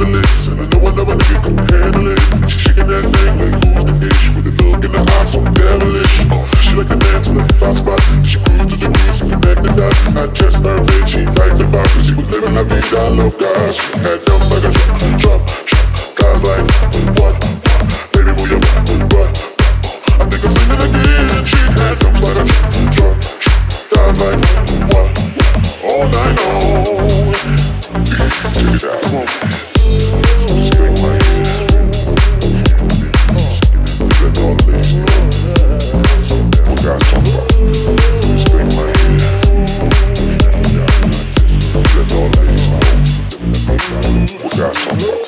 so. And I know another nigga couldn't handle it. She shaking that thing like who's the bitch with the look in her eyes so devilish. Uh, she like the man to the hot spot. She cruise to the cruise and connect the dots. I just her bitch, she right the box. She was living la vida loca. She had dumb like a truck, truck, truck. Guys like, what? Baby, move your butt. I think I'm singing again. She had dumb like a truck, truck, truck. Guys like, what? All night long. Take it out, come on. That's